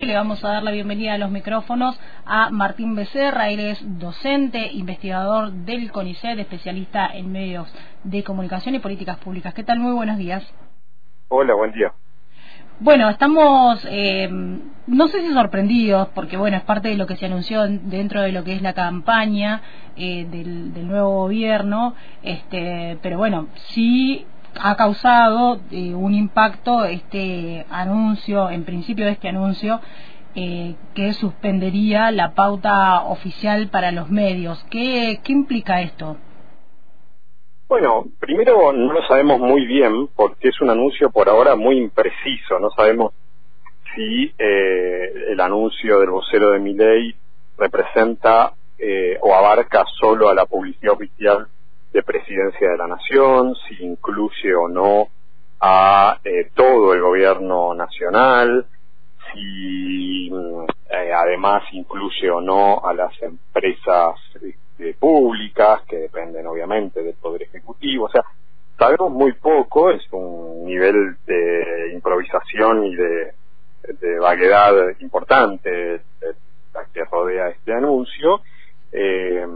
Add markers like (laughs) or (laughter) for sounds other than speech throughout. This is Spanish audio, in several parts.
Le vamos a dar la bienvenida a los micrófonos a Martín Becerra, él es docente, investigador del CONICET, especialista en medios de comunicación y políticas públicas. ¿Qué tal? Muy buenos días. Hola, buen día. Bueno, estamos, eh, no sé si sorprendidos, porque bueno, es parte de lo que se anunció dentro de lo que es la campaña eh, del, del, nuevo gobierno, este, pero bueno, sí ha causado eh, un impacto este anuncio, en principio de este anuncio, eh, que suspendería la pauta oficial para los medios. ¿Qué, ¿Qué implica esto? Bueno, primero no lo sabemos muy bien porque es un anuncio por ahora muy impreciso. No sabemos si eh, el anuncio del vocero de mi ley representa eh, o abarca solo a la publicidad oficial de presidencia de la nación, si incluye o no a eh, todo el gobierno nacional, si mm, eh, además incluye o no a las empresas este, públicas, que dependen obviamente del Poder Ejecutivo. O sea, sabemos muy poco, es un nivel de improvisación y de, vaguedad importante que rodea este anuncio. Eh,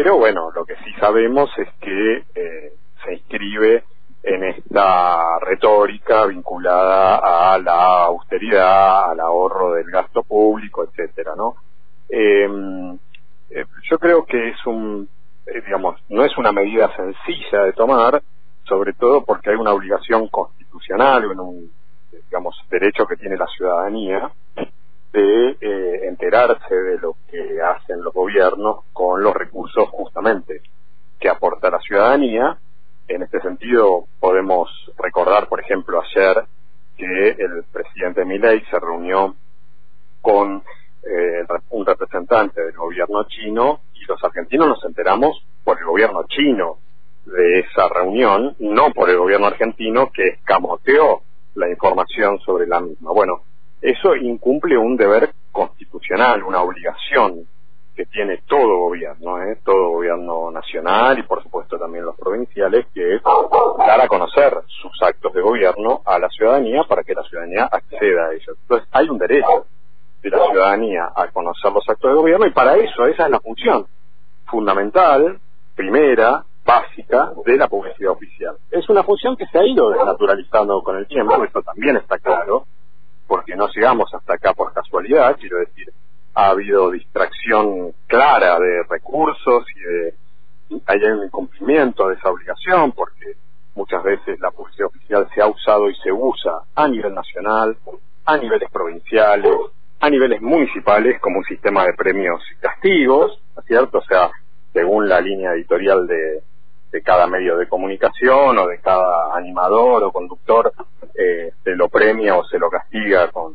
pero bueno, lo que sí sabemos es que eh, se inscribe en esta retórica vinculada a la austeridad, al ahorro del gasto público, etcétera, ¿no? Em, eh, yo creo que es un, eh, digamos, no es una medida sencilla de tomar, sobre todo porque hay una obligación constitucional, un, digamos, derecho que tiene la ciudadanía de enterarse de lo que hacen los gobiernos con los recursos justamente que aporta la ciudadanía. En este sentido, podemos recordar, por ejemplo, ayer que el presidente Milei se reunió con eh, un representante del gobierno chino y los argentinos nos enteramos por el gobierno chino de esa reunión, no por el gobierno argentino que escamoteó la información sobre la misma. Bueno, eso incumple un deber constitucional, una obligación que tiene todo gobierno, ¿eh? todo gobierno nacional y por supuesto también los provinciales, que es dar a conocer sus actos de gobierno a la ciudadanía para que la ciudadanía acceda a ellos. Entonces hay un derecho de la ciudadanía a conocer los actos de gobierno y para eso esa es la función fundamental, primera, básica de la publicidad oficial. Es una función que se ha ido desnaturalizando con el tiempo, eso también está claro, porque no llegamos hasta acá por casualidad, quiero decir, ha habido distracción clara de recursos y de, hay un incumplimiento de esa obligación, porque muchas veces la publicidad oficial se ha usado y se usa a nivel nacional, a niveles provinciales, a niveles municipales como un sistema de premios y castigos, ¿cierto? O sea, según la línea editorial de, de cada medio de comunicación o de cada animador o conductor eh, se lo premia o se lo castiga con,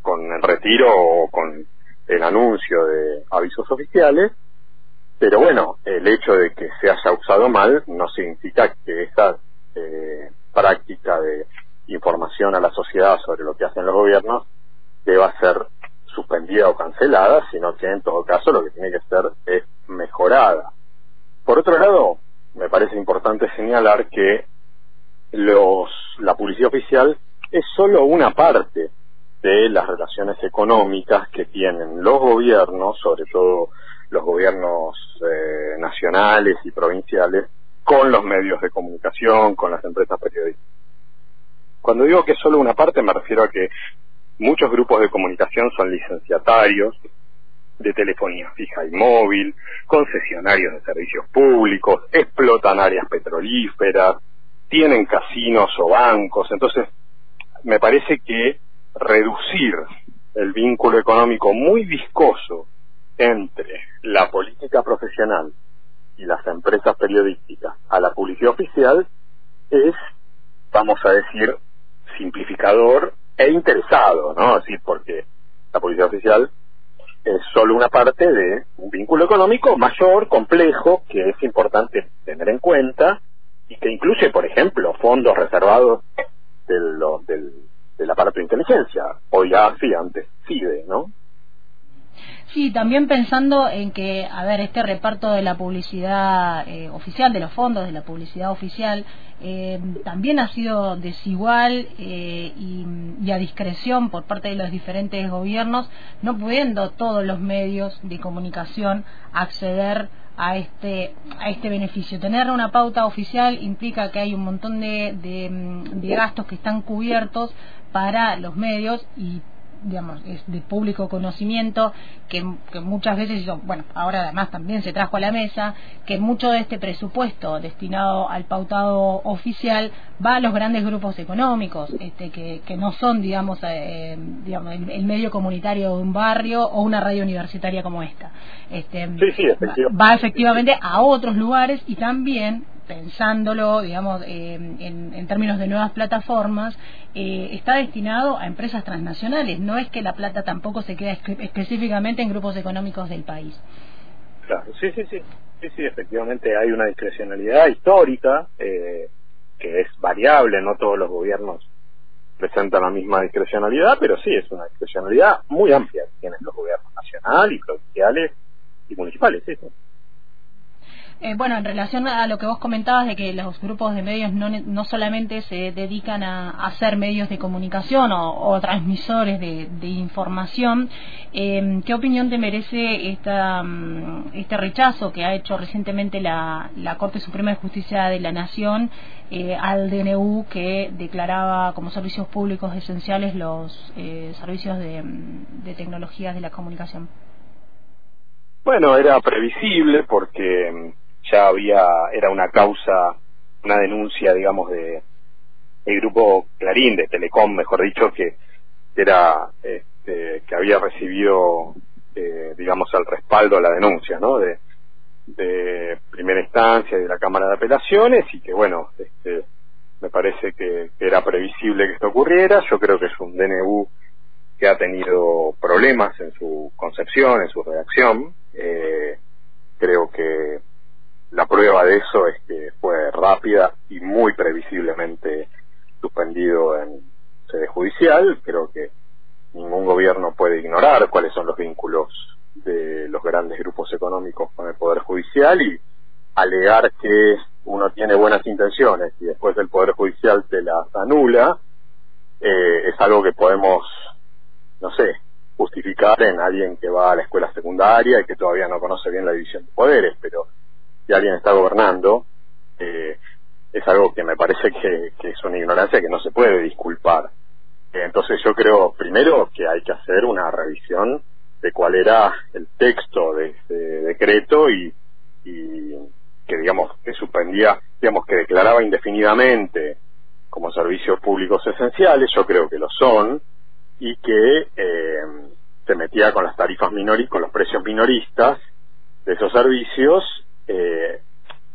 con el retiro o con el anuncio de avisos oficiales, pero bueno, el hecho de que se haya usado mal no significa que esa eh, práctica de información a la sociedad sobre lo que hacen los gobiernos deba ser suspendida o cancelada, sino que en todo caso lo que tiene que ser es mejorada. Por otro lado, me parece importante señalar que los, la publicidad oficial es solo una parte de las relaciones económicas que tienen los gobiernos, sobre todo los gobiernos eh, nacionales y provinciales, con los medios de comunicación, con las empresas periodísticas. Cuando digo que es solo una parte me refiero a que muchos grupos de comunicación son licenciatarios, de telefonía fija y móvil, concesionarios de servicios públicos, explotan áreas petrolíferas, tienen casinos o bancos. Entonces, me parece que reducir el vínculo económico muy viscoso entre la política profesional y las empresas periodísticas a la publicidad oficial es, vamos a decir, simplificador e interesado, ¿no? Así porque la publicidad oficial es solo una parte de un vínculo económico mayor, complejo, que es importante tener en cuenta y que incluye, por ejemplo, fondos reservados del, del, del aparato de inteligencia, o ya sí, antes CIDE, ¿no? Sí, también pensando en que, a ver, este reparto de la publicidad eh, oficial, de los fondos de la publicidad oficial, eh, también ha sido desigual eh, y, a discreción por parte de los diferentes gobiernos, no pudiendo todos los medios de comunicación acceder a este a este beneficio. Tener una pauta oficial implica que hay un montón de, de gastos que están cubiertos para los medios y digamos, es de público conocimiento, que, muchas veces, bueno, ahora además también se trajo a la mesa, que mucho de este presupuesto destinado al pautado oficial va a los grandes grupos económicos, este, que, que no son, digamos, eh, digamos el, medio comunitario de un barrio o una radio universitaria como esta. Este, va efectivamente a otros lugares y también pensándolo, digamos, eh, en, términos de nuevas plataformas, eh, está destinado a empresas transnacionales. No es que la plata tampoco se queda específicamente en grupos económicos del país. Claro, sí, sí, sí. Sí, sí, efectivamente hay una discrecionalidad histórica eh, que es variable, no todos los gobiernos presentan la misma discrecionalidad, pero sí es una discrecionalidad muy amplia que tienen los gobiernos nacional y provinciales y municipales. ¿sí? Eh, bueno, en relación a lo que vos comentabas de que los grupos de medios no, no solamente se dedican a, hacer medios de comunicación o, transmisores de, información, eh, ¿qué opinión te merece esta, mm, este rechazo que ha hecho recientemente la, Corte Suprema de Justicia de la Nación eh, al DNU que declaraba como servicios públicos esenciales los servicios de, de tecnologías de la comunicación? Bueno, era previsible porque mm, ya había, era una causa, una denuncia, digamos, de el grupo Clarín, de Telecom, mejor dicho, que era, este, que había recibido, eh, digamos, el respaldo a la denuncia, ¿no? De, primera instancia de la Cámara de Apelaciones y que, bueno, este, me parece que, era previsible que esto ocurriera. Yo creo que es un DNU que ha tenido problemas en su concepción, en su redacción. Eh, creo que de eso es que fue rápida y muy previsiblemente suspendido en sede judicial. Creo que ningún gobierno puede ignorar cuáles son los vínculos de los grandes grupos económicos con el Poder Judicial y alegar que uno tiene buenas intenciones y después el Poder Judicial te las anula, eh, es algo que podemos, no sé, justificar en alguien que va a la escuela secundaria y que todavía no conoce bien la división de poderes, pero si alguien está gobernando, eh, es algo que me parece que, es una ignorancia que no se puede disculpar. Eh, entonces yo creo, primero, que hay que hacer una revisión de cuál era el texto de ese decreto y, que, digamos, que suspendía, digamos, que declaraba indefinidamente como servicios públicos esenciales, yo creo que lo son, y que eh, se metía con las tarifas minoristas, con los precios minoristas de esos servicios eh,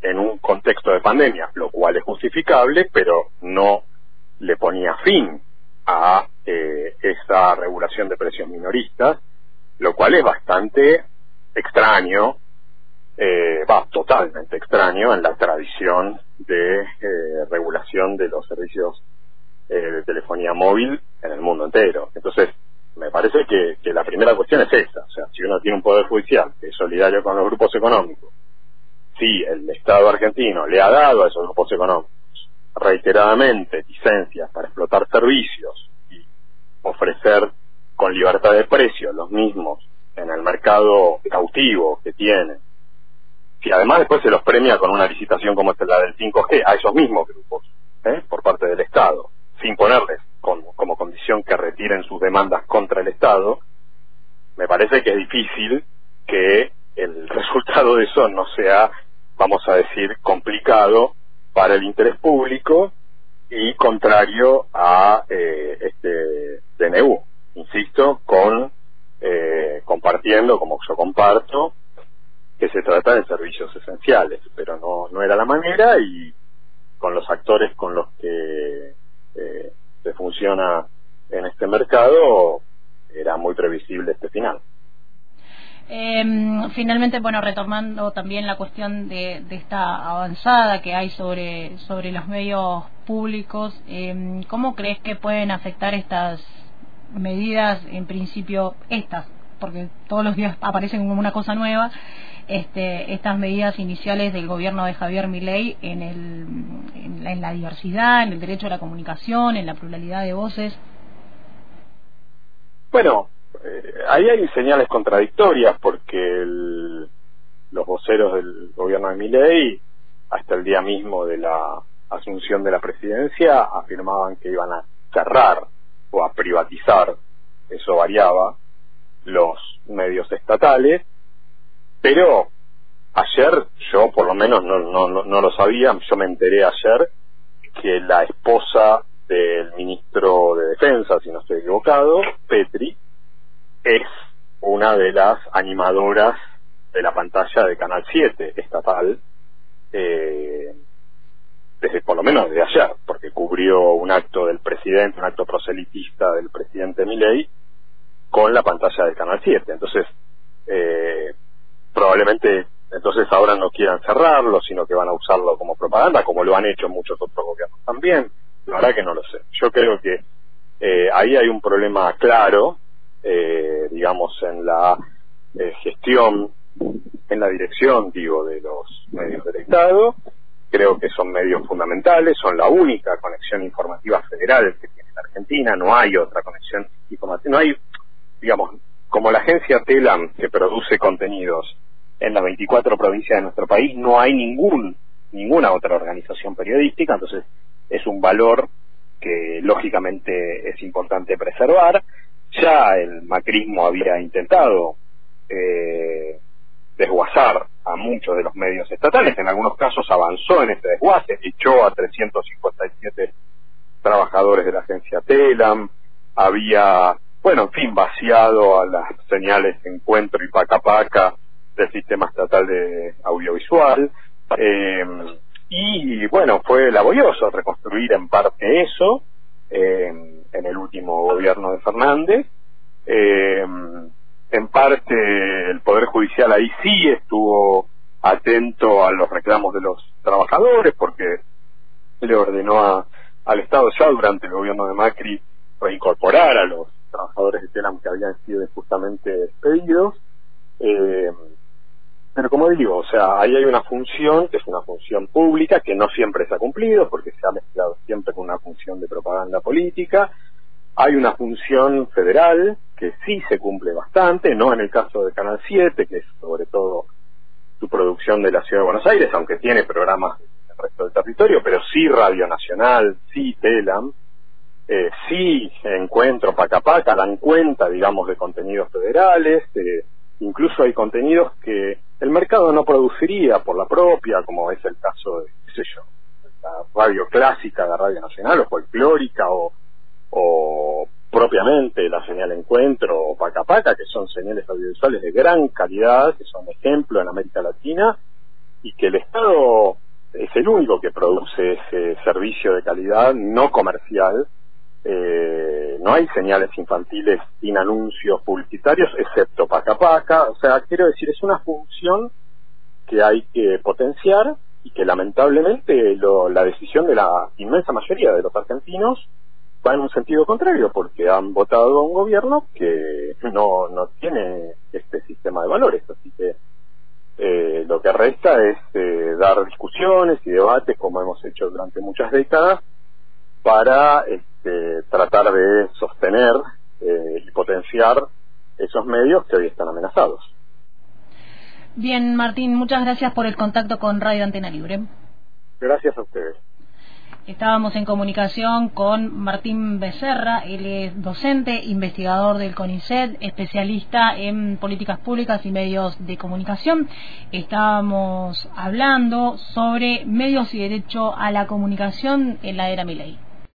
en un contexto de pandemia, lo cual es justificable, pero no le ponía fin a eh, esa regulación de precios minoristas, lo cual es bastante extraño, eh, va totalmente extraño en la tradición de eh, regulación de los servicios de telefonía móvil en el mundo entero. Entonces, me parece que, que la primera cuestión es esa, o sea, si uno tiene un poder judicial que es solidario con los grupos económicos, si el Estado argentino le ha dado a esos grupos económicos reiteradamente licencias para explotar servicios y ofrecer con libertad de precio los mismos en el mercado cautivo que tienen, si además después se los premia con una licitación como esta la del 5G a esos mismos grupos ¿eh? por parte del Estado, sin ponerles como condición que retiren sus demandas contra el Estado, me parece que es difícil que el (laughs) resultado de eso no sea vamos a decir, complicado para el interés público y contrario a eh, este DNU. Insisto, con eh, compartiendo, como yo comparto, que se trata de servicios esenciales, pero no, no era la manera y con los actores con los que eh, se funciona en este mercado era muy previsible este final. Eh, finalmente, bueno, retomando también la cuestión de, esta avanzada que hay sobre, sobre los medios públicos, eh, ¿cómo crees que pueden afectar estas medidas, en principio estas porque todos los días aparecen como una cosa nueva, este, estas medidas iniciales del gobierno de Javier Milei en, el, en, la, diversidad, en el derecho a la comunicación, en la pluralidad de voces? Bueno, eh, ahí hay señales contradictorias porque los voceros del gobierno de Milei, hasta el día mismo de la asunción de la presidencia, afirmaban que iban a cerrar o a privatizar, eso variaba, los medios estatales pero ayer, yo por lo menos no, no, no, lo sabía, yo me enteré ayer que la esposa del ministro de Defensa, si no estoy equivocado, Petri, es una de las animadoras de la pantalla de Canal 7 estatal, eh, desde por lo menos desde ayer, porque cubrió un acto del presidente, un acto proselitista del presidente Milei, con la pantalla de Canal 7. Entonces, eh, probablemente entonces ahora no quieran cerrarlo, sino que van a usarlo como propaganda, como lo han hecho muchos otros gobiernos también. La verdad que no lo sé. Yo creo que eh, ahí hay un problema claro, eh, digamos, en la eh, gestión, en la dirección, digo, de los medios del Estado. Creo que son medios fundamentales, son la única conexión informativa federal que tiene la Argentina, no hay otra conexión informativa, no hay, digamos, como la agencia TELAM que produce contenidos en las 24 provincias de nuestro país no hay ningún ninguna otra organización periodística, entonces es un valor que lógicamente es importante preservar. Ya el macrismo había intentado eh, desguazar a muchos de los medios estatales, en algunos casos avanzó en este desguace, echó a 357 trabajadores de la agencia TELAM, había, bueno, en fin, vaciado a las señales Encuentro y Paca Paca del sistema estatal de audiovisual. Eh, y bueno, fue laborioso reconstruir en parte eso eh, en el último gobierno de Fernández. Eh, en parte el Poder Judicial ahí sí estuvo atento a los reclamos de los trabajadores porque le ordenó al Estado ya durante el gobierno de Macri reincorporar a los trabajadores de Telam que habían sido injustamente despedidos. Eh, pero como digo, o sea, ahí hay una función que es una función pública que no siempre se ha cumplido porque se ha mezclado siempre con una función de propaganda política. Hay una función federal que sí se cumple bastante, no en el caso de Canal 7, que es sobre todo su producción de la Ciudad de Buenos Aires, aunque tiene programas el resto del territorio, pero sí Radio Nacional, sí Telam, eh, sí Encuentro Paca Paca, dan cuenta, digamos, de contenidos federales, eh, incluso hay contenidos que el mercado no produciría por la propia, como es el caso de, qué sé yo, la radio clásica, la radio nacional, o folclórica, o, o propiamente la señal Encuentro o Paca Paca, que son señales audiovisuales de gran calidad, que son ejemplo en América Latina, y que el Estado es el único que produce ese servicio de calidad no comercial eh, no hay señales infantiles sin anuncios publicitarios, excepto Paca Paca. O sea, quiero decir, es una función que hay que potenciar y que lamentablemente la decisión de la inmensa mayoría de los argentinos va en un sentido contrario, porque han votado a un gobierno que no, no tiene este sistema de valores. Así que eh, lo que resta es eh, dar discusiones y debates, como hemos hecho durante muchas décadas, para este, tratar de sostener eh, y potenciar esos medios que hoy están amenazados. Bien, Martín, muchas gracias por el contacto con Radio Antena Libre. Gracias a ustedes. Estábamos en comunicación con Martín Becerra, él es docente, investigador del CONICET, especialista en políticas públicas y medios de comunicación. Estábamos hablando sobre medios y derecho a la comunicación en la era Milei.